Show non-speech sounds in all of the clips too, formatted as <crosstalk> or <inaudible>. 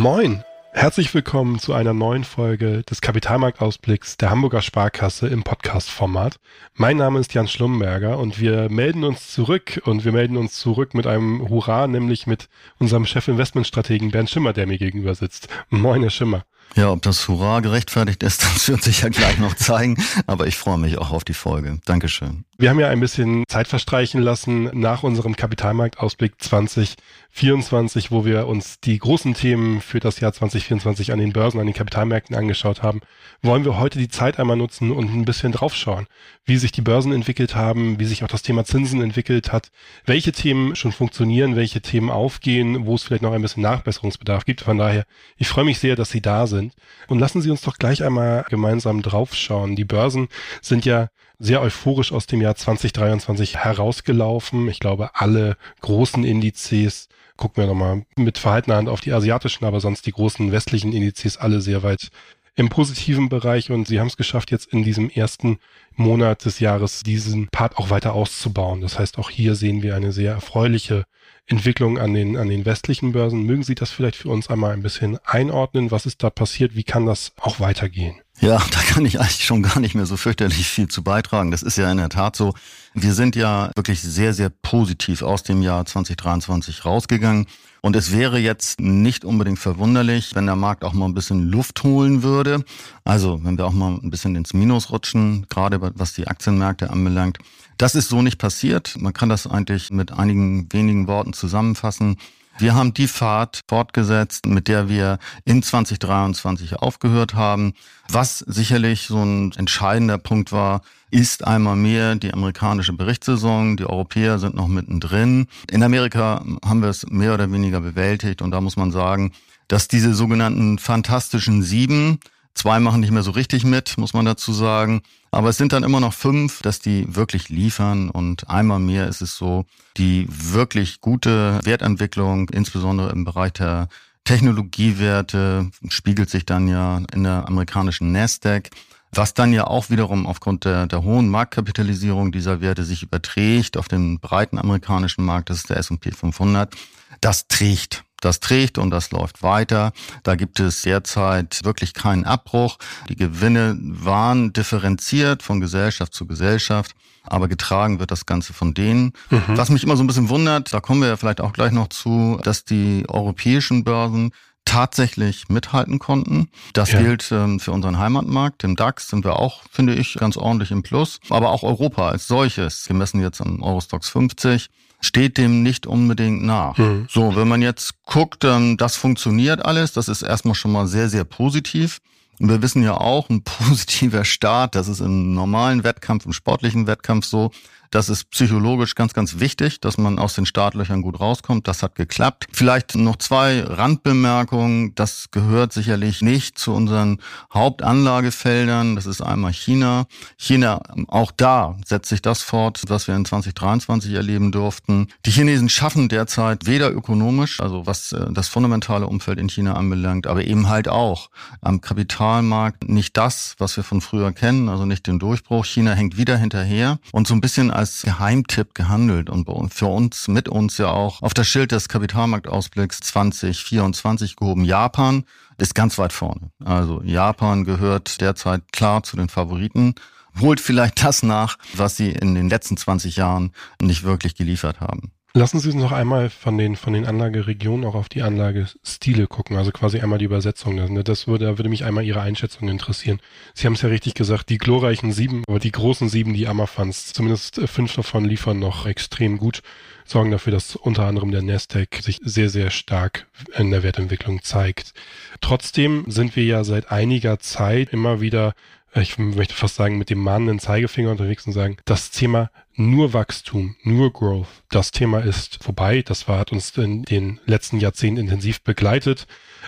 Moin! Herzlich willkommen zu einer neuen Folge des Kapitalmarktausblicks der Hamburger Sparkasse im Podcast-Format. Mein Name ist Jan Schlumberger und wir melden uns zurück und wir melden uns zurück mit einem Hurra, nämlich mit unserem Chef-Investmentstrategen Bernd Schimmer, der mir gegenüber sitzt. Moin, Herr Schimmer. Ja, ob das Hurra gerechtfertigt ist, <laughs> das wird sich ja gleich noch zeigen. Aber ich freue mich auch auf die Folge. Dankeschön. Wir haben ja ein bisschen Zeit verstreichen lassen nach unserem Kapitalmarktausblick 2024, wo wir uns die großen Themen für das Jahr 2024 an den Börsen, an den Kapitalmärkten angeschaut haben. Wollen wir heute die Zeit einmal nutzen und ein bisschen draufschauen, wie sich die Börsen entwickelt haben, wie sich auch das Thema Zinsen entwickelt hat, welche Themen schon funktionieren, welche Themen aufgehen, wo es vielleicht noch ein bisschen Nachbesserungsbedarf gibt. Von daher, ich freue mich sehr, dass Sie da sind sind. Und lassen Sie uns doch gleich einmal gemeinsam draufschauen. Die Börsen sind ja sehr euphorisch aus dem Jahr 2023 herausgelaufen. Ich glaube, alle großen Indizes, gucken wir nochmal mit verhaltener Hand auf die asiatischen, aber sonst die großen westlichen Indizes alle sehr weit im positiven Bereich und sie haben es geschafft, jetzt in diesem ersten Monat des Jahres diesen Part auch weiter auszubauen. Das heißt, auch hier sehen wir eine sehr erfreuliche Entwicklung an den, an den westlichen Börsen. Mögen Sie das vielleicht für uns einmal ein bisschen einordnen? Was ist da passiert? Wie kann das auch weitergehen? Ja, <laughs> da kann ich eigentlich schon gar nicht mehr so fürchterlich viel zu beitragen. Das ist ja in der Tat so. Wir sind ja wirklich sehr, sehr positiv aus dem Jahr 2023 rausgegangen. Und es wäre jetzt nicht unbedingt verwunderlich, wenn der Markt auch mal ein bisschen Luft holen würde. Also wenn wir auch mal ein bisschen ins Minus rutschen, gerade was die Aktienmärkte anbelangt. Das ist so nicht passiert. Man kann das eigentlich mit einigen wenigen Worten zusammenfassen. Wir haben die Fahrt fortgesetzt, mit der wir in 2023 aufgehört haben. Was sicherlich so ein entscheidender Punkt war, ist einmal mehr die amerikanische Berichtssaison. Die Europäer sind noch mittendrin. In Amerika haben wir es mehr oder weniger bewältigt und da muss man sagen, dass diese sogenannten fantastischen Sieben Zwei machen nicht mehr so richtig mit, muss man dazu sagen. Aber es sind dann immer noch fünf, dass die wirklich liefern. Und einmal mehr ist es so, die wirklich gute Wertentwicklung, insbesondere im Bereich der Technologiewerte, spiegelt sich dann ja in der amerikanischen Nasdaq. Was dann ja auch wiederum aufgrund der, der hohen Marktkapitalisierung dieser Werte sich überträgt auf den breiten amerikanischen Markt, das ist der S&P 500. Das trägt das trägt und das läuft weiter. Da gibt es derzeit wirklich keinen Abbruch. Die Gewinne waren differenziert von Gesellschaft zu Gesellschaft, aber getragen wird das Ganze von denen. Mhm. Was mich immer so ein bisschen wundert, da kommen wir ja vielleicht auch gleich noch zu, dass die europäischen Börsen tatsächlich mithalten konnten. Das ja. gilt ähm, für unseren Heimatmarkt. Im DAX sind wir auch, finde ich, ganz ordentlich im Plus. Aber auch Europa als solches, gemessen jetzt am Eurostox 50, steht dem nicht unbedingt nach. Mhm. So, wenn man jetzt guckt, das funktioniert alles, das ist erstmal schon mal sehr, sehr positiv. Und wir wissen ja auch, ein <laughs> positiver Start, das ist im normalen Wettkampf, im sportlichen Wettkampf so, das ist psychologisch ganz, ganz wichtig, dass man aus den Startlöchern gut rauskommt. Das hat geklappt. Vielleicht noch zwei Randbemerkungen. Das gehört sicherlich nicht zu unseren Hauptanlagefeldern. Das ist einmal China. China, auch da setzt sich das fort, was wir in 2023 erleben durften. Die Chinesen schaffen derzeit weder ökonomisch, also was äh, das fundamentale Umfeld in China anbelangt, aber eben halt auch am Kapitalmarkt nicht das, was wir von früher kennen, also nicht den Durchbruch. China hängt wieder hinterher und so ein bisschen als Geheimtipp gehandelt und für uns, mit uns ja auch auf das Schild des Kapitalmarktausblicks 2024 gehoben. Japan ist ganz weit vorne. Also Japan gehört derzeit klar zu den Favoriten holt vielleicht das nach, was sie in den letzten 20 Jahren nicht wirklich geliefert haben. Lassen Sie uns noch einmal von den, von den Anlageregionen auch auf die Anlagestile gucken, also quasi einmal die Übersetzung. Das würde, da würde mich einmal Ihre Einschätzung interessieren. Sie haben es ja richtig gesagt, die glorreichen sieben, aber die großen sieben, die Ammerfunds, zumindest äh, fünf davon liefern noch extrem gut, sorgen dafür, dass unter anderem der Nasdaq sich sehr, sehr stark in der Wertentwicklung zeigt. Trotzdem sind wir ja seit einiger Zeit immer wieder ich möchte fast sagen, mit dem mahnenden Zeigefinger unterwegs und sagen, das Thema nur Wachstum, nur Growth, das Thema ist vorbei. Das war, hat uns in den letzten Jahrzehnten intensiv begleitet.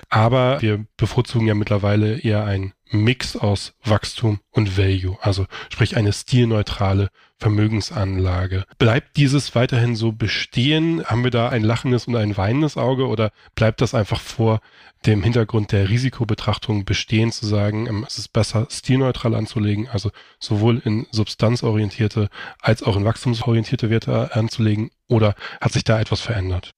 Aber wir bevorzugen ja mittlerweile eher ein Mix aus Wachstum und Value, also sprich eine stilneutrale Vermögensanlage. Bleibt dieses weiterhin so bestehen? Haben wir da ein lachendes und ein weinendes Auge oder bleibt das einfach vor dem Hintergrund der Risikobetrachtung bestehen, zu sagen, ähm, es ist besser, stilneutral anzulegen, also sowohl in substanzorientierte als auch in wachstumsorientierte Werte anzulegen oder hat sich da etwas verändert?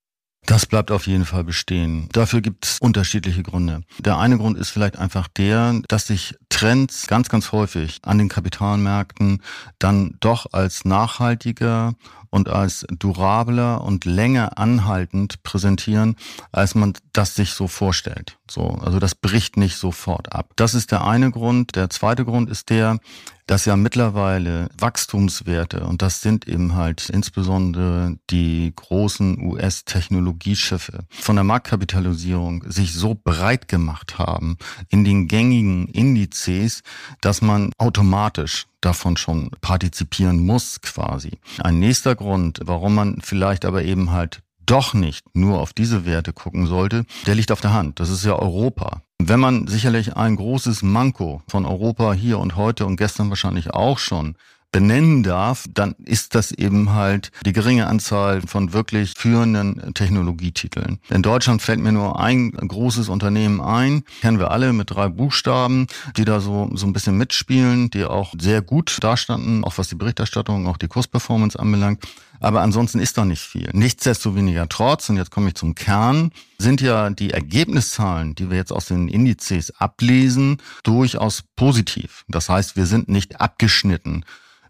Das bleibt auf jeden Fall bestehen. Dafür gibt es unterschiedliche Gründe. Der eine Grund ist vielleicht einfach der, dass sich Trends ganz, ganz häufig an den Kapitalmärkten dann doch als nachhaltiger und als durabler und länger anhaltend präsentieren, als man das sich so vorstellt. So, also das bricht nicht sofort ab. Das ist der eine Grund. Der zweite Grund ist der, dass ja mittlerweile Wachstumswerte, und das sind eben halt insbesondere die großen US-Technologieschiffe, von der Marktkapitalisierung sich so breit gemacht haben in den gängigen Indizes, dass man automatisch davon schon partizipieren muss quasi. Ein nächster Grund, warum man vielleicht aber eben halt doch nicht nur auf diese Werte gucken sollte, der liegt auf der Hand. Das ist ja Europa. Wenn man sicherlich ein großes Manko von Europa hier und heute und gestern wahrscheinlich auch schon benennen darf, dann ist das eben halt die geringe Anzahl von wirklich führenden Technologietiteln. In Deutschland fällt mir nur ein großes Unternehmen ein, kennen wir alle mit drei Buchstaben, die da so, so ein bisschen mitspielen, die auch sehr gut dastanden, auch was die Berichterstattung, auch die Kursperformance anbelangt. Aber ansonsten ist da nicht viel. Nichtsdestoweniger trotz, und jetzt komme ich zum Kern, sind ja die Ergebniszahlen, die wir jetzt aus den Indizes ablesen, durchaus positiv. Das heißt, wir sind nicht abgeschnitten.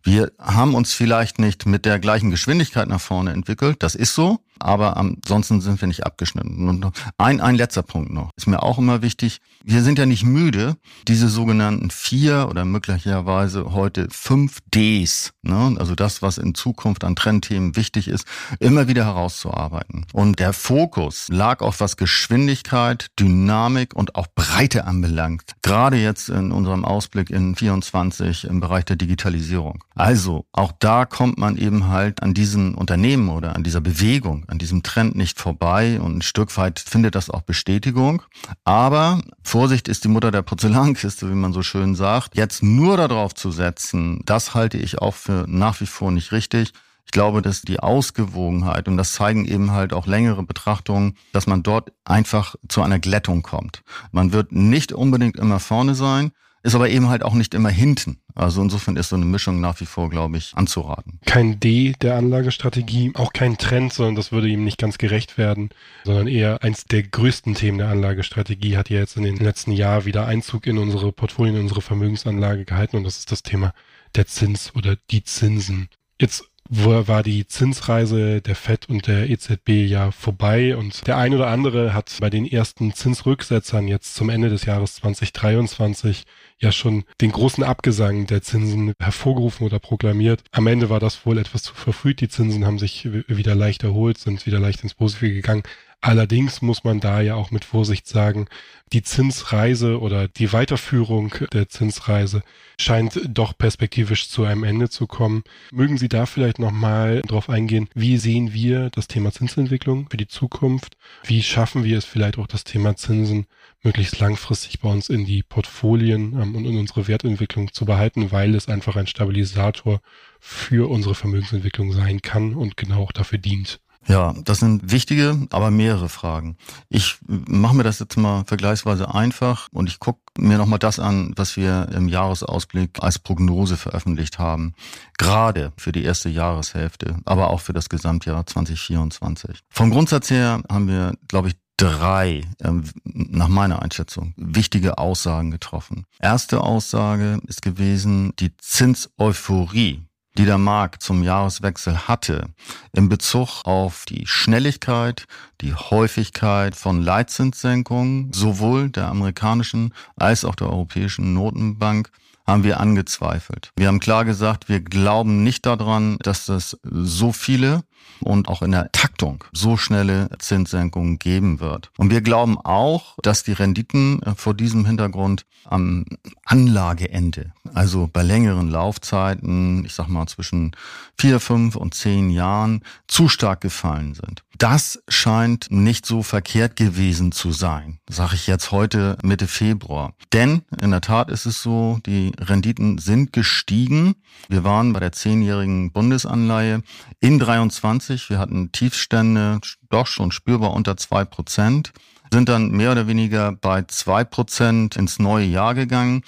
Wir haben uns vielleicht nicht mit der gleichen Geschwindigkeit nach vorne entwickelt, das ist so, aber ansonsten sind wir nicht abgeschnitten. Und ein, ein letzter Punkt noch, ist mir auch immer wichtig. Wir sind ja nicht müde, diese sogenannten vier oder möglicherweise heute fünf Ds, ne? also das, was in Zukunft an Trendthemen wichtig ist, immer wieder herauszuarbeiten. Und der Fokus lag auf was Geschwindigkeit, Dynamik und auch Breite anbelangt. Gerade jetzt in unserem Ausblick in 24 im Bereich der Digitalisierung. Also auch da kommt man eben halt an diesen Unternehmen oder an dieser Bewegung, an diesem Trend nicht vorbei und ein Stück weit findet das auch Bestätigung. Aber Vorsicht ist die Mutter der Porzellankiste, wie man so schön sagt. Jetzt nur darauf zu setzen, das halte ich auch für nach wie vor nicht richtig. Ich glaube, dass die Ausgewogenheit, und das zeigen eben halt auch längere Betrachtungen, dass man dort einfach zu einer Glättung kommt. Man wird nicht unbedingt immer vorne sein, ist aber eben halt auch nicht immer hinten. Also insofern ist so eine Mischung nach wie vor, glaube ich, anzuraten. Kein D der Anlagestrategie, auch kein Trend, sondern das würde ihm nicht ganz gerecht werden, sondern eher eins der größten Themen der Anlagestrategie hat ja jetzt in den letzten Jahren wieder Einzug in unsere Portfolien, in unsere Vermögensanlage gehalten und das ist das Thema der Zins oder die Zinsen. Jetzt wo war die Zinsreise der FED und der EZB ja vorbei und der ein oder andere hat bei den ersten Zinsrücksetzern jetzt zum Ende des Jahres 2023 ja schon den großen Abgesang der Zinsen hervorgerufen oder proklamiert. Am Ende war das wohl etwas zu verfrüht. Die Zinsen haben sich wieder leicht erholt, sind wieder leicht ins Positive gegangen. Allerdings muss man da ja auch mit Vorsicht sagen, die Zinsreise oder die Weiterführung der Zinsreise scheint doch perspektivisch zu einem Ende zu kommen. Mögen Sie da vielleicht nochmal drauf eingehen, wie sehen wir das Thema Zinsentwicklung für die Zukunft? Wie schaffen wir es vielleicht auch das Thema Zinsen möglichst langfristig bei uns in die Portfolien ähm, und in unsere Wertentwicklung zu behalten, weil es einfach ein Stabilisator für unsere Vermögensentwicklung sein kann und genau auch dafür dient. Ja, das sind wichtige, aber mehrere Fragen. Ich mache mir das jetzt mal vergleichsweise einfach und ich gucke mir nochmal das an, was wir im Jahresausblick als Prognose veröffentlicht haben. Gerade für die erste Jahreshälfte, aber auch für das Gesamtjahr 2024. Vom Grundsatz her haben wir, glaube ich, drei, ähm, nach meiner Einschätzung, wichtige Aussagen getroffen. Erste Aussage ist gewesen, die Zinseuphorie die der Markt zum Jahreswechsel hatte, in Bezug auf die Schnelligkeit, die Häufigkeit von Leitzinssenkungen, sowohl der amerikanischen als auch der europäischen Notenbank, haben wir angezweifelt. Wir haben klar gesagt, wir glauben nicht daran, dass es so viele und auch in der Taktung so schnelle Zinssenkungen geben wird. Und wir glauben auch, dass die Renditen äh, vor diesem Hintergrund am Anlageende, also bei längeren Laufzeiten, ich sag mal zwischen vier, fünf und zehn Jahren, zu stark gefallen sind. Das scheint nicht so verkehrt gewesen zu sein, sage ich jetzt heute Mitte Februar. Denn in der Tat ist es so, die Renditen sind gestiegen. Wir waren bei der zehnjährigen Bundesanleihe in 23. Wir hatten Tiefstände doch schon spürbar unter zwei Prozent, sind dann mehr oder weniger bei zwei Prozent ins neue Jahr gegangen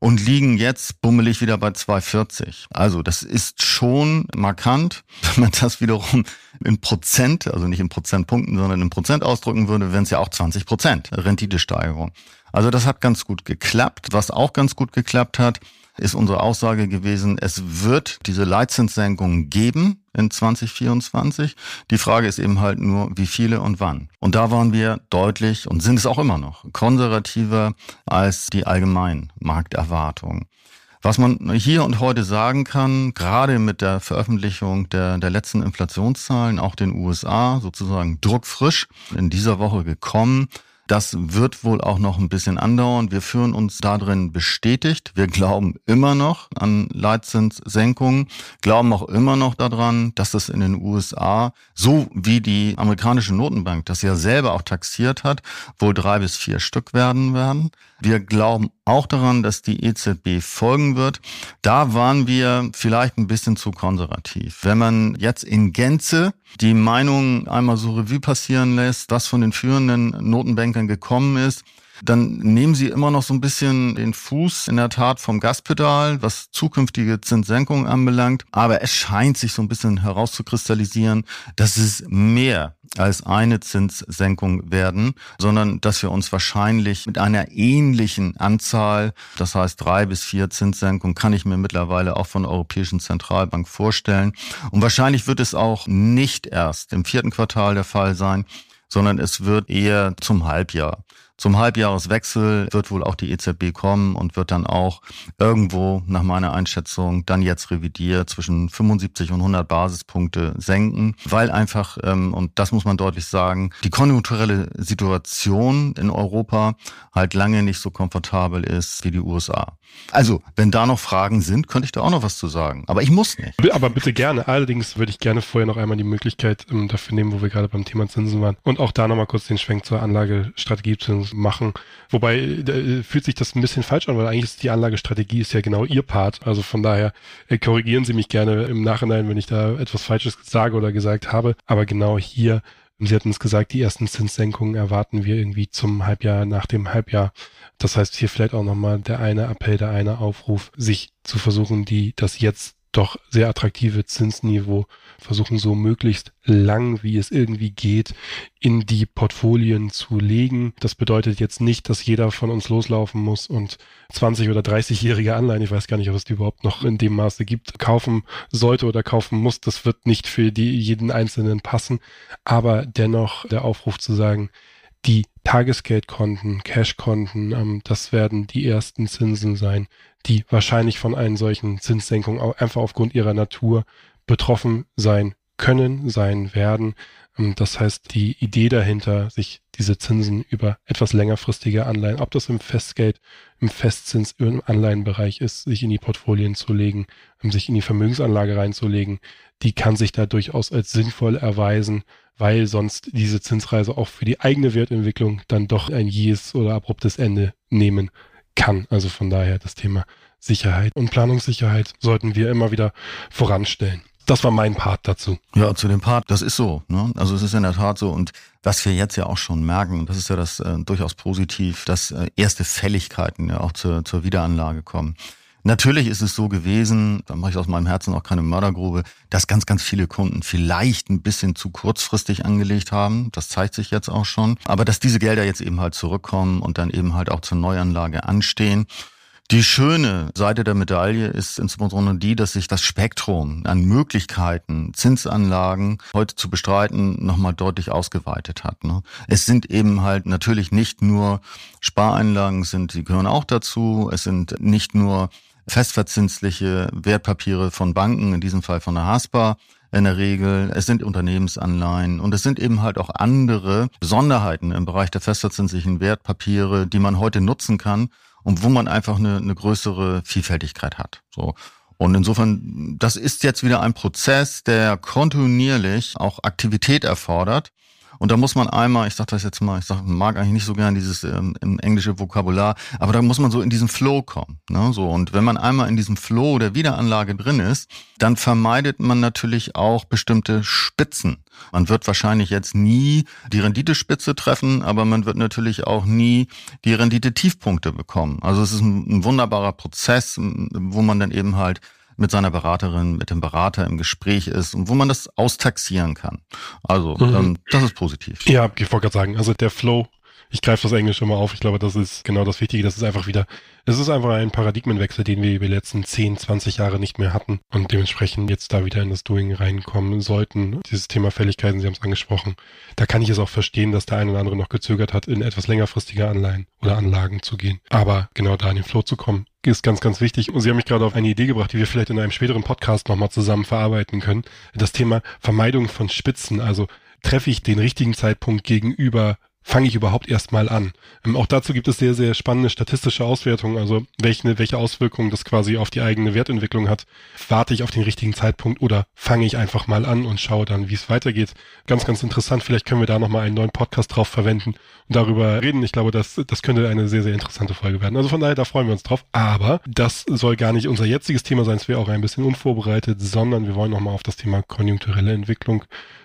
und liegen jetzt bummelig wieder bei 2,40. Also das ist schon markant. <laughs> Wenn man das wiederum in Prozent, also nicht in Prozentpunkten, sondern in Prozent ausdrücken würde, wären es ja auch 20 Prozent Renditesteigerung. Also das hat ganz gut geklappt. Was auch ganz gut geklappt hat, ist unsere Aussage gewesen, es wird diese Leitzinssenkungen geben in 2024. Die Frage ist eben halt nur, wie viele und wann. Und da waren wir deutlich und sind es auch immer noch konservativer als die allgemeinen Markterwartungen. Was man hier und heute sagen kann, gerade mit der Veröffentlichung der, der letzten Inflationszahlen, auch den USA, sozusagen druckfrisch in dieser Woche gekommen, das wird wohl auch noch ein bisschen andauern. Wir führen uns darin bestätigt. Wir glauben immer noch an Leitzinssenkungen, glauben auch immer noch daran, dass das in den USA, so wie die amerikanische Notenbank das ja selber auch taxiert hat, wohl drei bis vier Stück werden werden. Wir glauben auch daran, dass die EZB folgen wird. Da waren wir vielleicht ein bisschen zu konservativ. Wenn man jetzt in Gänze die Meinung einmal so Revue passieren lässt, was von den führenden Notenbankern gekommen ist, dann nehmen sie immer noch so ein bisschen den Fuß in der Tat vom Gaspedal, was zukünftige Zinssenkungen anbelangt. Aber es scheint sich so ein bisschen herauszukristallisieren, dass es mehr als eine Zinssenkung werden, sondern dass wir uns wahrscheinlich mit einer ähnlichen Anzahl, das heißt drei bis vier Zinssenkungen, kann ich mir mittlerweile auch von der Europäischen Zentralbank vorstellen. Und wahrscheinlich wird es auch nicht erst im vierten Quartal der Fall sein, sondern es wird eher zum Halbjahr. Zum Halbjahreswechsel wird wohl auch die EZB kommen und wird dann auch irgendwo nach meiner Einschätzung dann jetzt revidiert zwischen 75 und 100 Basispunkte senken, weil einfach, ähm, und das muss man deutlich sagen, die konjunkturelle Situation in Europa halt lange nicht so komfortabel ist wie die USA. Also, wenn da noch Fragen sind, könnte ich da auch noch was zu sagen. Aber ich muss nicht. Aber bitte gerne. Allerdings würde ich gerne vorher noch einmal die Möglichkeit ähm, dafür nehmen, wo wir gerade beim Thema Zinsen waren. Und auch da nochmal kurz den Schwenk zur Anlagestrategie zu machen. Wobei äh, fühlt sich das ein bisschen falsch an, weil eigentlich ist die Anlagestrategie ist ja genau Ihr Part. Also von daher äh, korrigieren Sie mich gerne im Nachhinein, wenn ich da etwas Falsches sage oder gesagt habe. Aber genau hier Sie hatten es gesagt, die ersten Zinssenkungen erwarten wir irgendwie zum Halbjahr, nach dem Halbjahr. Das heißt, hier vielleicht auch nochmal der eine Appell, der eine Aufruf, sich zu versuchen, die, das jetzt doch sehr attraktive Zinsniveau versuchen so möglichst lang, wie es irgendwie geht, in die Portfolien zu legen. Das bedeutet jetzt nicht, dass jeder von uns loslaufen muss und 20 oder 30-jährige Anleihen, ich weiß gar nicht, ob es die überhaupt noch in dem Maße gibt, kaufen sollte oder kaufen muss. Das wird nicht für die, jeden Einzelnen passen. Aber dennoch der Aufruf zu sagen, die Tagesgeldkonten, Cashkonten, ähm, das werden die ersten Zinsen sein, die wahrscheinlich von einen solchen Zinssenkungen einfach aufgrund ihrer Natur betroffen sein können, sein werden. Ähm, das heißt, die Idee dahinter, sich diese Zinsen über etwas längerfristige Anleihen, ob das im Festgeld, im Festzins, im Anleihenbereich ist, sich in die Portfolien zu legen, um sich in die Vermögensanlage reinzulegen, die kann sich da durchaus als sinnvoll erweisen, weil sonst diese Zinsreise auch für die eigene Wertentwicklung dann doch ein jähes oder abruptes Ende nehmen kann. Also von daher das Thema Sicherheit und Planungssicherheit sollten wir immer wieder voranstellen. Das war mein Part dazu. Ja, zu dem Part, das ist so. Ne? Also es ist in der Tat so. Und was wir jetzt ja auch schon merken, das ist ja das äh, durchaus positiv, dass äh, erste Fälligkeiten ja auch zur, zur Wiederanlage kommen. Natürlich ist es so gewesen, da mache ich aus meinem Herzen auch keine Mördergrube, dass ganz, ganz viele Kunden vielleicht ein bisschen zu kurzfristig angelegt haben. Das zeigt sich jetzt auch schon. Aber dass diese Gelder jetzt eben halt zurückkommen und dann eben halt auch zur Neuanlage anstehen. Die schöne Seite der Medaille ist insbesondere die, dass sich das Spektrum an Möglichkeiten, Zinsanlagen heute zu bestreiten, nochmal deutlich ausgeweitet hat. Ne? Es sind eben halt natürlich nicht nur Spareinlagen, sind, die gehören auch dazu. Es sind nicht nur festverzinsliche Wertpapiere von Banken, in diesem Fall von der HASPA, in der Regel. Es sind Unternehmensanleihen und es sind eben halt auch andere Besonderheiten im Bereich der festverzinslichen Wertpapiere, die man heute nutzen kann, und wo man einfach eine, eine größere Vielfältigkeit hat. So. Und insofern, das ist jetzt wieder ein Prozess, der kontinuierlich auch Aktivität erfordert. Und da muss man einmal, ich sage das jetzt mal, ich sag, mag eigentlich nicht so gern dieses ähm, englische Vokabular, aber da muss man so in diesen Flow kommen. Ne? So und wenn man einmal in diesem Flow der Wiederanlage drin ist, dann vermeidet man natürlich auch bestimmte Spitzen. Man wird wahrscheinlich jetzt nie die Renditespitze treffen, aber man wird natürlich auch nie die Rendite-Tiefpunkte bekommen. Also es ist ein, ein wunderbarer Prozess, wo man dann eben halt mit seiner Beraterin, mit dem Berater im Gespräch ist und wo man das austaxieren kann. Also, mhm. ähm, das ist positiv. Ja, ich wollte gerade sagen, also der Flow ich greife das Englisch immer auf. Ich glaube, das ist genau das Wichtige. Das ist einfach wieder, es ist einfach ein Paradigmenwechsel, den wir über die letzten 10, 20 Jahre nicht mehr hatten und dementsprechend jetzt da wieder in das Doing reinkommen sollten. Dieses Thema Fälligkeiten, Sie haben es angesprochen. Da kann ich es auch verstehen, dass der eine oder andere noch gezögert hat, in etwas längerfristige Anleihen oder Anlagen zu gehen. Aber genau da in den Flow zu kommen, ist ganz, ganz wichtig. Und Sie haben mich gerade auf eine Idee gebracht, die wir vielleicht in einem späteren Podcast nochmal zusammen verarbeiten können. Das Thema Vermeidung von Spitzen. Also treffe ich den richtigen Zeitpunkt gegenüber fange ich überhaupt erstmal an? Ähm, auch dazu gibt es sehr, sehr spannende statistische Auswertungen, also welche, welche Auswirkungen das quasi auf die eigene Wertentwicklung hat. Warte ich auf den richtigen Zeitpunkt oder fange ich einfach mal an und schaue dann, wie es weitergeht? Ganz, ganz interessant. Vielleicht können wir da nochmal einen neuen Podcast drauf verwenden und darüber reden. Ich glaube, das, das könnte eine sehr, sehr interessante Folge werden. Also von daher, da freuen wir uns drauf. Aber das soll gar nicht unser jetziges Thema sein. Es wäre auch ein bisschen unvorbereitet, sondern wir wollen nochmal auf das Thema konjunkturelle Entwicklung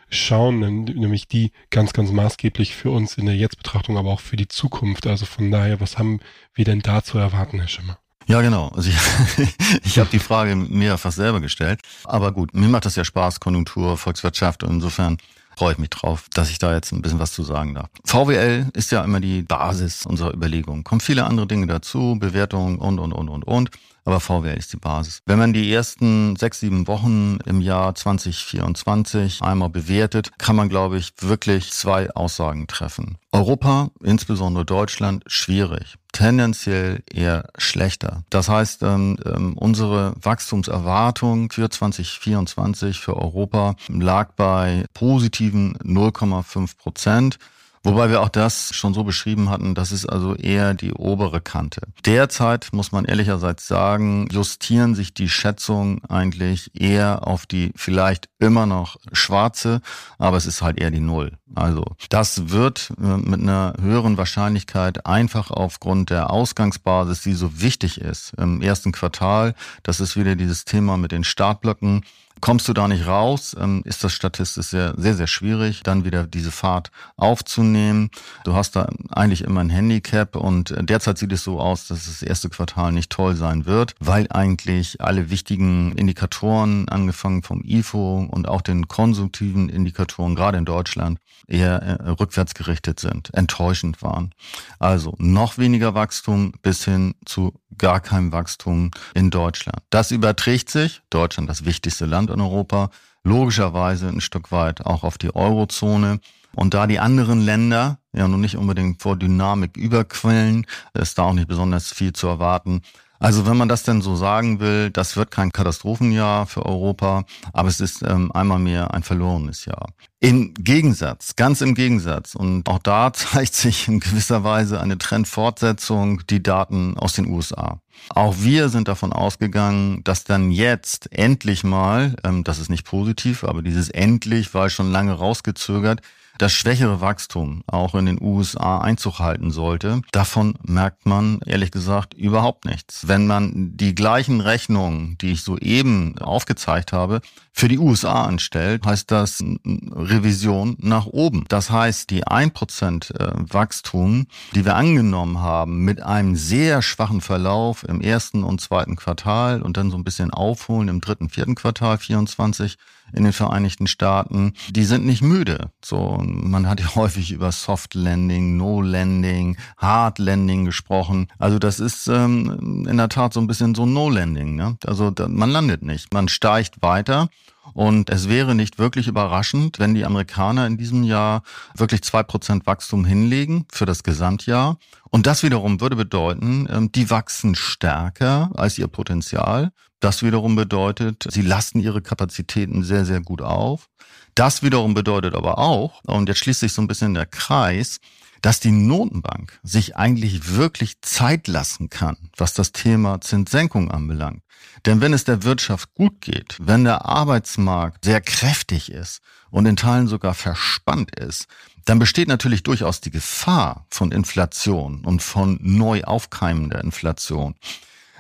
schauen, nämlich die ganz, ganz maßgeblich für uns in der Jetztbetrachtung, aber auch für die Zukunft. Also von daher, was haben wir denn da zu erwarten, Herr Schimmer? Ja, genau. Also ich, <laughs> ich habe die Frage mir fast selber gestellt. Aber gut, mir macht das ja Spaß, Konjunktur, Volkswirtschaft und insofern freue ich mich drauf, dass ich da jetzt ein bisschen was zu sagen darf. VWL ist ja immer die Basis unserer Überlegungen. Kommen viele andere Dinge dazu, Bewertungen und, und, und, und, und aber VWL ist die Basis. Wenn man die ersten sechs, sieben Wochen im Jahr 2024 einmal bewertet, kann man, glaube ich, wirklich zwei Aussagen treffen. Europa, insbesondere Deutschland, schwierig. Tendenziell eher schlechter. Das heißt, ähm, ähm, unsere Wachstumserwartung für 2024 für Europa lag bei positiven 0,5 Prozent. Wobei wir auch das schon so beschrieben hatten, das ist also eher die obere Kante. Derzeit muss man ehrlicherseits sagen, justieren sich die Schätzungen eigentlich eher auf die vielleicht immer noch schwarze, aber es ist halt eher die Null. Also das wird äh, mit einer höheren Wahrscheinlichkeit einfach aufgrund der Ausgangsbasis, die so wichtig ist im ersten Quartal, das ist wieder dieses Thema mit den Startblöcken, Kommst du da nicht raus, ähm, ist das statistisch sehr, sehr, sehr schwierig, dann wieder diese Fahrt aufzunehmen. Du hast da eigentlich immer ein Handicap und äh, derzeit sieht es so aus, dass das erste Quartal nicht toll sein wird, weil eigentlich alle wichtigen Indikatoren, angefangen vom IFO und auch den konsumtiven Indikatoren, gerade in Deutschland, eher äh, rückwärts gerichtet sind, enttäuschend waren. Also noch weniger Wachstum bis hin zu gar kein Wachstum in Deutschland. Das überträgt sich, Deutschland das wichtigste Land in Europa, logischerweise ein Stück weit auch auf die Eurozone. Und da die anderen Länder ja nun nicht unbedingt vor Dynamik überquellen, ist da auch nicht besonders viel zu erwarten. Also wenn man das denn so sagen will, das wird kein Katastrophenjahr für Europa, aber es ist ähm, einmal mehr ein verlorenes Jahr. Im Gegensatz, ganz im Gegensatz, und auch da <laughs> zeigt sich in gewisser Weise eine Trendfortsetzung, die Daten aus den USA. Auch wir sind davon ausgegangen, dass dann jetzt endlich mal, ähm, das ist nicht positiv, aber dieses endlich war schon lange rausgezögert, das schwächere Wachstum auch in den USA Einzug halten sollte, davon merkt man ehrlich gesagt überhaupt nichts. Wenn man die gleichen Rechnungen, die ich soeben aufgezeigt habe, für die USA anstellt, heißt das Revision nach oben. Das heißt, die 1% äh, Wachstum, die wir angenommen haben, mit einem sehr schwachen Verlauf im ersten und zweiten Quartal und dann so ein bisschen aufholen im dritten, vierten Quartal 24, in den Vereinigten Staaten, die sind nicht müde. So, man hat ja <laughs> häufig über Soft Landing, No Landing, Hard Landing gesprochen. Also das ist ähm, in der Tat so ein bisschen so No Landing. Ne? Also da, man landet nicht, man steigt weiter. Und es wäre nicht wirklich überraschend, wenn die Amerikaner in diesem Jahr wirklich zwei Prozent Wachstum hinlegen für das Gesamtjahr. Und das wiederum würde bedeuten, ähm, die wachsen stärker als ihr Potenzial. Das wiederum bedeutet, sie lasten ihre Kapazitäten sehr, sehr gut auf. Das wiederum bedeutet aber auch, und jetzt schließt sich so ein bisschen der Kreis, dass die Notenbank sich eigentlich wirklich Zeit lassen kann, was das Thema Zinssenkung anbelangt. Denn wenn es der Wirtschaft gut geht, wenn der Arbeitsmarkt sehr kräftig ist und in Teilen sogar verspannt ist, dann besteht natürlich durchaus die Gefahr von Inflation und von neu aufkeimender Inflation.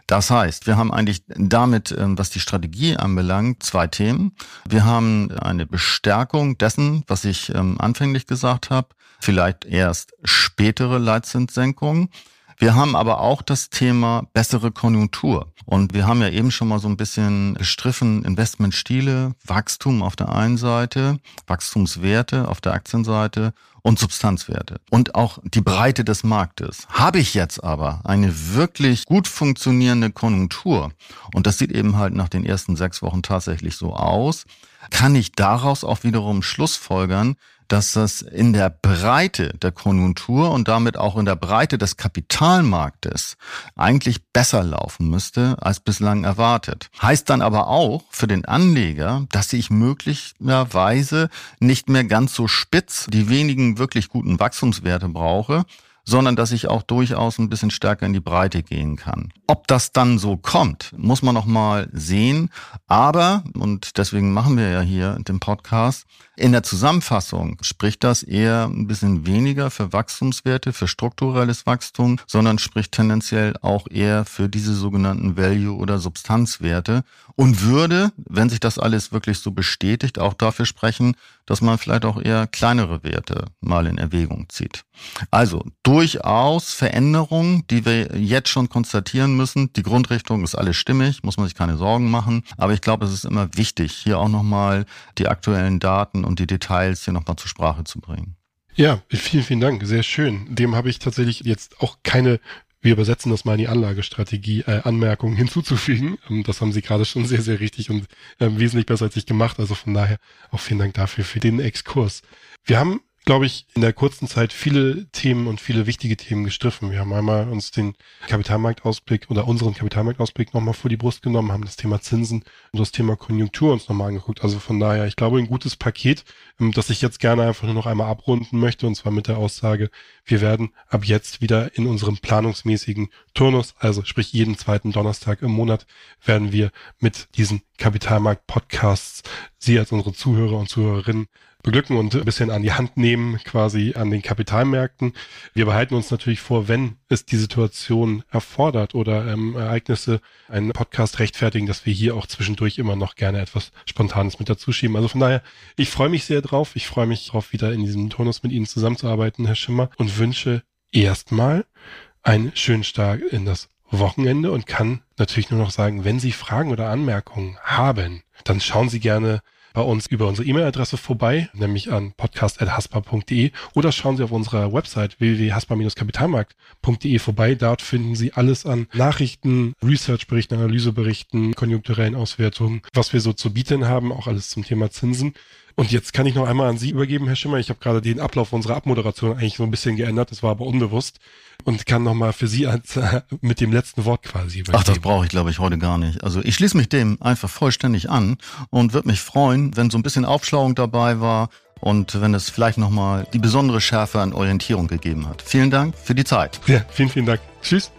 Das heißt, wir haben eigentlich damit, ähm, was die Strategie anbelangt, zwei Themen. Wir haben eine Bestärkung dessen, was ich ähm, anfänglich gesagt habe, vielleicht erst spätere Leitzinssenkungen. Wir haben aber auch das Thema bessere Konjunktur. Und wir haben ja eben schon mal so ein bisschen gestriffen Investmentstile, Wachstum auf der einen Seite, Wachstumswerte auf der Aktienseite und Substanzwerte und auch die Breite des Marktes. Habe ich jetzt aber eine wirklich gut funktionierende Konjunktur und das sieht eben halt nach den ersten sechs Wochen tatsächlich so aus, kann ich daraus auch wiederum Schlussfolgern, dass das in der Breite der Konjunktur und damit auch in der Breite des Kapitalmarktes eigentlich besser laufen müsste als bislang erwartet. Heißt dann aber auch für den Anleger, dass ich möglicherweise nicht mehr ganz so spitz die wenigen wirklich guten Wachstumswerte brauche, sondern dass ich auch durchaus ein bisschen stärker in die Breite gehen kann. Ob das dann so kommt, muss man noch mal sehen. Aber, und deswegen machen wir ja hier den Podcast, in der Zusammenfassung spricht das eher ein bisschen weniger für Wachstumswerte, für strukturelles Wachstum, sondern spricht tendenziell auch eher für diese sogenannten Value- oder Substanzwerte und würde, wenn sich das alles wirklich so bestätigt, auch dafür sprechen, dass man vielleicht auch eher kleinere Werte mal in Erwägung zieht. Also durchaus Veränderungen, die wir jetzt schon konstatieren müssen. Die Grundrichtung ist alles stimmig, muss man sich keine Sorgen machen. Aber ich glaube, es ist immer wichtig, hier auch nochmal die aktuellen Daten und die Details hier nochmal zur Sprache zu bringen. Ja, vielen, vielen Dank. Sehr schön. Dem habe ich tatsächlich jetzt auch keine wir übersetzen das mal in die Anlagestrategie, äh, Anmerkungen hinzuzufügen. Ähm, das haben Sie gerade schon sehr, sehr richtig und äh, wesentlich besser als ich gemacht. Also von daher auch vielen Dank dafür, für den Exkurs. Wir haben glaube ich, in der kurzen Zeit viele Themen und viele wichtige Themen gestriffen. Wir haben einmal uns den Kapitalmarktausblick oder unseren Kapitalmarktausblick nochmal vor die Brust genommen, haben das Thema Zinsen und das Thema Konjunktur uns nochmal angeguckt. Also von daher, ich glaube, ein gutes Paket, ähm, das ich jetzt gerne einfach nur noch einmal abrunden möchte, und zwar mit der Aussage, wir werden ab jetzt wieder in unserem planungsmäßigen Turnus, also sprich jeden zweiten Donnerstag im Monat, werden wir mit diesen Kapitalmarkt-Podcasts Sie als unsere Zuhörer und Zuhörerinnen beglücken und ein bisschen an die Hand nehmen, quasi an den Kapitalmärkten. Wir behalten uns natürlich vor, wenn es die Situation erfordert oder ähm, Ereignisse einen Podcast rechtfertigen, dass wir hier auch zwischendurch immer noch gerne etwas Spontanes mit dazu schieben. Also von daher, ich freue mich sehr drauf. Ich freue mich darauf, wieder in diesem Turnus mit Ihnen zusammenzuarbeiten, Herr Schimmer, und wünsche erstmal einen schönen Start in das Wochenende und kann natürlich nur noch sagen, wenn Sie Fragen oder Anmerkungen haben, dann schauen Sie gerne bei uns über unsere E-Mail-Adresse vorbei, nämlich an podcast.haspa.de oder schauen Sie auf unserer Website www.haspa-kapitalmarkt.de vorbei. Dort finden Sie alles an Nachrichten, Research-Berichten, Analyseberichten, konjunkturellen Auswertungen, was wir so zu bieten haben, auch alles zum Thema Zinsen. Und jetzt kann ich noch einmal an Sie übergeben, Herr Schimmer. Ich habe gerade den Ablauf unserer Abmoderation eigentlich so ein bisschen geändert, das war aber unbewusst. Und kann nochmal für Sie als, äh, mit dem letzten Wort quasi übergeben. Ach, das brauche ich, glaube ich, heute gar nicht. Also ich schließe mich dem einfach vollständig an und würde mich freuen, wenn so ein bisschen Aufschlauung dabei war und wenn es vielleicht nochmal die besondere Schärfe an Orientierung gegeben hat. Vielen Dank für die Zeit. Ja, vielen, vielen Dank. Tschüss.